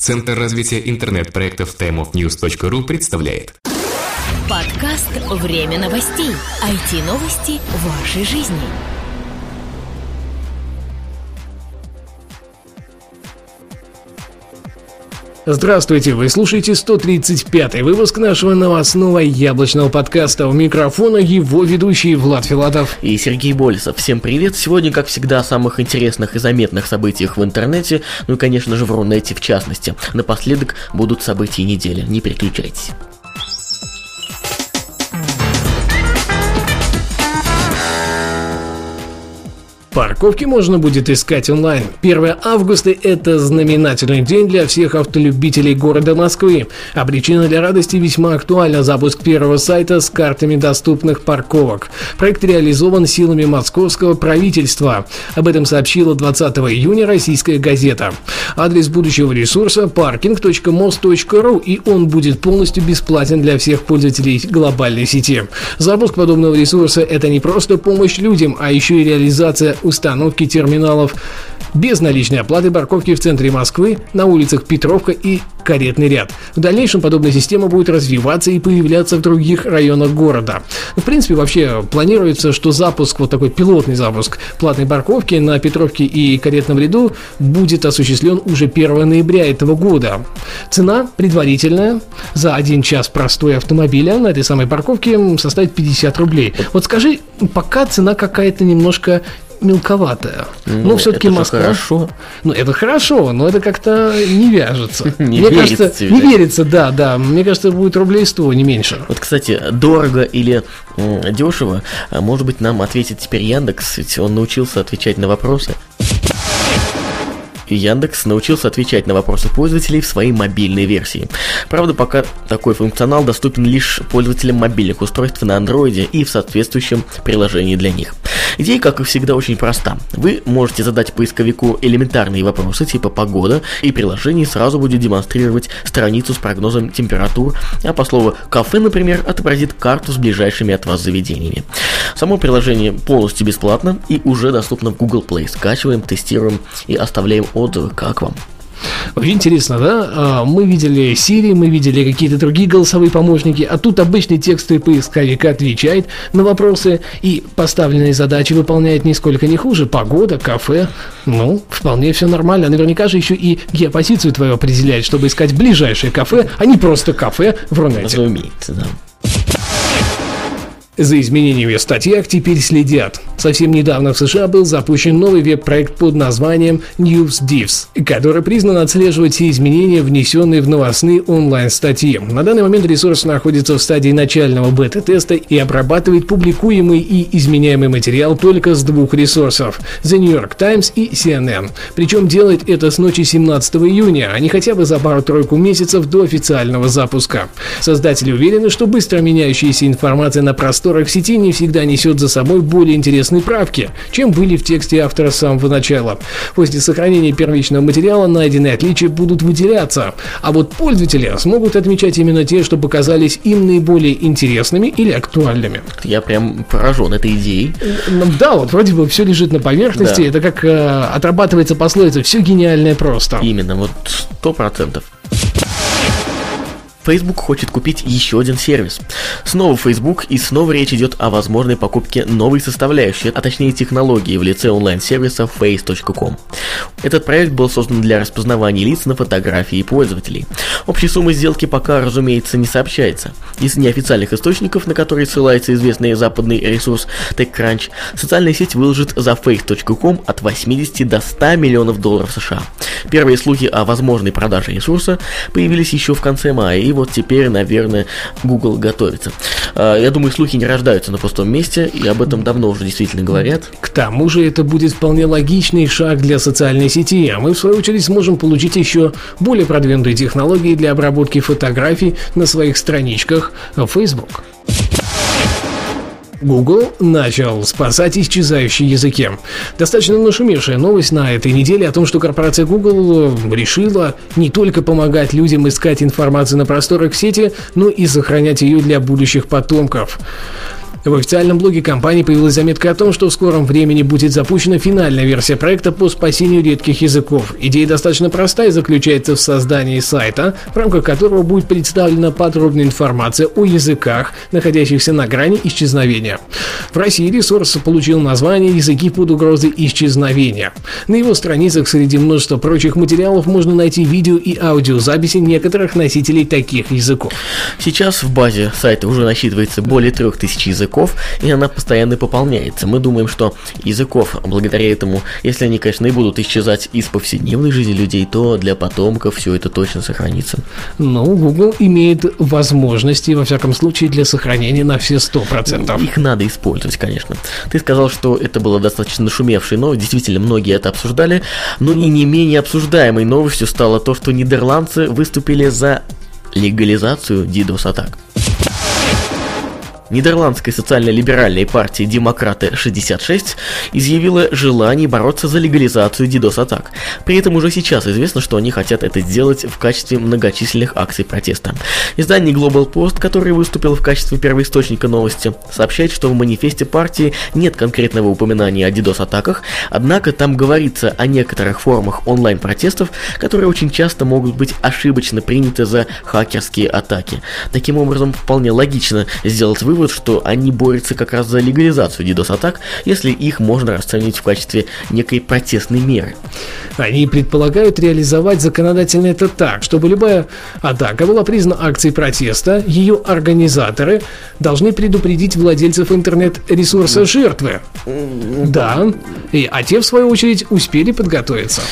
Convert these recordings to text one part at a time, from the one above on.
Центр развития интернет-проектов timeofnews.ru представляет Подкаст «Время новостей». IT-новости вашей жизни. Здравствуйте, вы слушаете 135 выпуск нашего новостного яблочного подкаста. У микрофона его ведущий Влад Филатов. И Сергей Болесов. Всем привет. Сегодня, как всегда, о самых интересных и заметных событиях в интернете, ну и, конечно же, в Рунете в частности. Напоследок будут события недели. Не переключайтесь. Парковки можно будет искать онлайн. 1 августа – это знаменательный день для всех автолюбителей города Москвы. А причина для радости весьма актуальна – запуск первого сайта с картами доступных парковок. Проект реализован силами московского правительства. Об этом сообщила 20 июня российская газета. Адрес будущего ресурса – parking.most.ru и он будет полностью бесплатен для всех пользователей глобальной сети. Запуск подобного ресурса – это не просто помощь людям, а еще и реализация установки терминалов без наличной оплаты парковки в центре Москвы, на улицах Петровка и Каретный ряд. В дальнейшем подобная система будет развиваться и появляться в других районах города. В принципе, вообще планируется, что запуск, вот такой пилотный запуск платной парковки на Петровке и Каретном ряду будет осуществлен уже 1 ноября этого года. Цена предварительная за один час простой автомобиля на этой самой парковке составит 50 рублей. Вот скажи, пока цена какая-то немножко мелковатая. Ну, но все-таки Москва. Хорошо. Ну, это хорошо, но это как-то не вяжется. Не Мне верится кажется, тебе, не верится, да, да. Мне кажется, будет рублей 100, не меньше. Вот, кстати, дорого или дешево, а, может быть, нам ответит теперь Яндекс, ведь он научился отвечать на вопросы. Яндекс научился отвечать на вопросы пользователей в своей мобильной версии. Правда, пока такой функционал доступен лишь пользователям мобильных устройств на андроиде и в соответствующем приложении для них. Идея, как и всегда, очень проста. Вы можете задать поисковику элементарные вопросы типа погода, и приложение сразу будет демонстрировать страницу с прогнозом температур, а по слову кафе, например, отобразит карту с ближайшими от вас заведениями. Само приложение полностью бесплатно и уже доступно в Google Play. Скачиваем, тестируем и оставляем отзывы, как вам. Очень интересно, да? А, Мы видели Siri, мы видели какие-то другие голосовые помощники, а тут обычный текстовый поисковик отвечает на вопросы и поставленные задачи выполняет нисколько не хуже. Погода, кафе, ну, вполне все нормально. Наверняка же еще и геопозицию твою определяет, чтобы искать ближайшее кафе, а не просто кафе в Рунете. Разумеется, да. За изменениями в статьях теперь следят. Совсем недавно в США был запущен новый веб-проект под названием NewsDivs, который признан отслеживать все изменения, внесенные в новостные онлайн-статьи. На данный момент ресурс находится в стадии начального бета-теста и обрабатывает публикуемый и изменяемый материал только с двух ресурсов – The New York Times и CNN. Причем делает это с ночи 17 июня, а не хотя бы за пару-тройку месяцев до официального запуска. Создатели уверены, что быстро меняющаяся информация на просторах сети не всегда несет за собой более интересные правки, чем были в тексте автора с самого начала. После сохранения первичного материала найденные отличия будут выделяться, а вот пользователи смогут отмечать именно те, что показались им наиболее интересными или актуальными. Я прям поражен этой идеей. Да, вот вроде бы все лежит на поверхности, Да. это как э, отрабатывается пословица «все гениальное просто». Именно, вот сто процентов. Facebook хочет купить еще один сервис. Снова Facebook и снова речь идет о возможной покупке новой составляющей, а точнее технологии в лице онлайн-сервиса face.com. Этот проект был создан для распознавания лиц на фотографии пользователей. Общей суммы сделки пока, разумеется, не сообщается. Из неофициальных источников, на которые ссылается известный западный ресурс TechCrunch, социальная сеть выложит за face.com от 80 до 100 миллионов долларов США. Первые слухи о возможной продаже ресурса появились еще в конце мая, и вот теперь, наверное, Google готовится. А, Я думаю, слухи не рождаются на пустом месте, и об этом давно уже действительно говорят. К тому же это будет вполне логичный шаг для социальной сети, а мы в свою очередь сможем получить еще более продвинутые технологии для обработки фотографий на своих страничках в Facebook. Google начал спасать исчезающие языки. Достаточно нашумевшая новость на этой неделе о том, что корпорация Google э, решила не только помогать людям искать информацию на просторах сети, но и сохранять ее для будущих потомков. В официальном блоге компании появилась заметка о том, что в скором времени будет запущена финальная версия проекта по спасению редких языков. Идея достаточно проста и заключается в создании сайта, в рамках которого будет представлена подробная информация о языках, находящихся на грани исчезновения. В России ресурс получил название «Языки под угрозой исчезновения». На его страницах среди множества прочих материалов можно найти видео и аудиозаписи некоторых носителей таких языков. Сейчас в базе сайта уже насчитывается более трех тысяч языков, языков, и она постоянно пополняется. Мы думаем, что языков, благодаря этому, если они, конечно, и будут исчезать из повседневной жизни людей, то для потомков все это точно сохранится. Ну, Google имеет возможности, во всяком случае, для сохранения на все сто процентов. Их надо использовать, конечно. Ты сказал, что это было достаточно нашумевшей новость, действительно, многие это обсуждали, но и не менее обсуждаемой новостью стало то, что нидерландцы выступили за легализацию DDoS-атак. Нидерландской социально-либеральной партии «Демократы-66» изъявила желание бороться за легализацию DDoS-атак. При этом уже сейчас известно, что они хотят это сделать в качестве многочисленных акций протеста. Издание Global Post, который выступил в качестве первоисточника новости, сообщает, что в манифесте партии нет конкретного упоминания о DDoS-атаках, однако там говорится о некоторых формах онлайн-протестов, которые очень часто могут быть ошибочно приняты за хакерские атаки. Таким образом, вполне логично сделать вывод, вывод, что они борются как раз за легализацию DDoS-атак, если их можно расценить в качестве некой протестной меры. Они предполагают реализовать законодательно это так, чтобы любая атака была признана акцией протеста, ее организаторы должны предупредить владельцев интернет-ресурса жертвы. Да, и, а те, в свою очередь, успели подготовиться.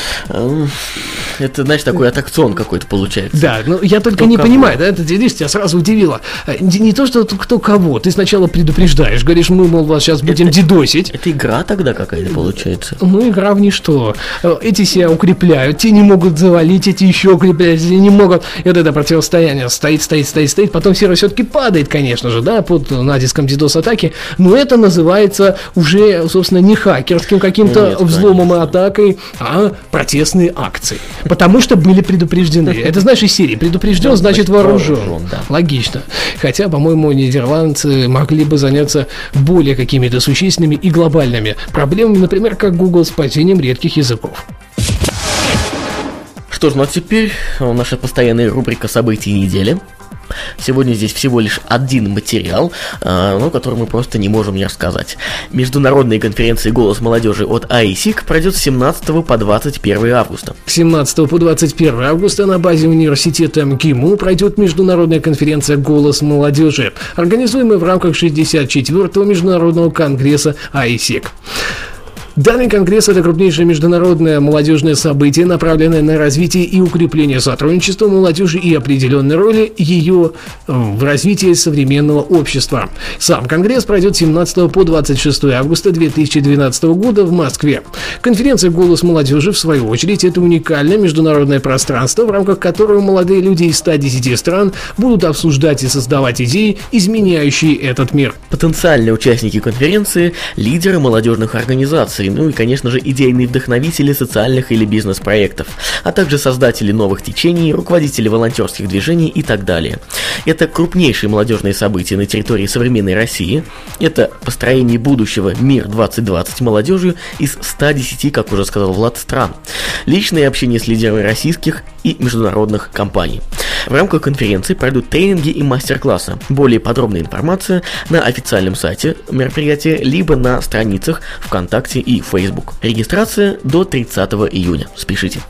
Это, знаешь, такой аттракцион какой-то получается. Да, но я только кто не кого? понимаю, да, это видишь, тебя сразу удивило. Э, не то, что кто кого, ты сначала предупреждаешь, говоришь, мы, мол, вас сейчас будем это, дедосить. Это игра тогда какая-то получается? Ну, игра в ничто. Э, эти себя укрепляют, те не могут завалить, эти еще укрепляют, эти не могут. И вот это противостояние стоит, стоит, стоит, стоит, потом сервер все-таки падает, конечно же, да, под натиском DDoS-атаки, но это называется уже, собственно, не хакерским каким-то ну, взломом и атакой, а протестные акции. Потому что были предупреждены. Это знаешь из серии. Предупрежден, значит вооружен. Логично. Хотя, по-моему, нидерландцы могли бы заняться более какими-то существенными и глобальными проблемами, например, как Google с падением редких языков. Что ж, ну а теперь наша постоянная рубрика событий недели. Сегодня здесь всего лишь один материал, э, ну, который мы просто не можем не рассказать. Международная конференция «Голос молодежи» от АИСИК пройдет с 17 по 21 августа. С 17 по 21 августа на базе университета МГИМУ пройдет международная конференция «Голос молодежи», организуемая в рамках 64-го международного конгресса АИСИК. Данный конгресс – это крупнейшее международное молодежное событие, направленное на развитие и укрепление сотрудничества молодежи и определенной роли ее э, в развитии современного общества. Сам конгресс пройдет 17 по 26 августа 2012 года в Москве. Конференция «Голос молодежи», в свою очередь, это уникальное международное пространство, в рамках которого молодые люди из 110 стран будут обсуждать и создавать идеи, изменяющие этот мир. Потенциальные участники конференции – лидеры молодежных организаций, ну и, конечно же, идейные вдохновители социальных или бизнес-проектов, а также создатели новых течений, руководители волонтерских движений и так далее. Это крупнейшие молодежные события на территории современной России. Это построение будущего «Мир 2020» молодежью из 110, как уже сказал Влад, стран. Личное общение с лидерами российских и международных компаний. В рамках конференции пройдут тренинги и мастер-классы. Более подробная информация на официальном сайте мероприятия, либо на страницах ВКонтакте и Facebook. Регистрация до 30 июня. Спешите.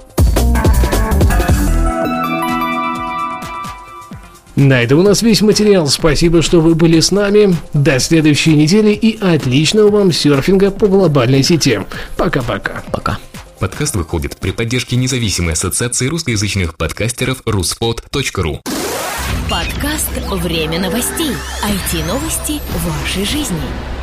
На этом у нас весь материал. Спасибо, что вы были с нами. До следующей недели и отличного вам серфинга по глобальной сети. Пока-пока. Пока. Подкаст выходит при поддержке независимой ассоциации русскоязычных подкастеров ruspod.ru Подкаст «Время новостей». IT-новости вашей жизни.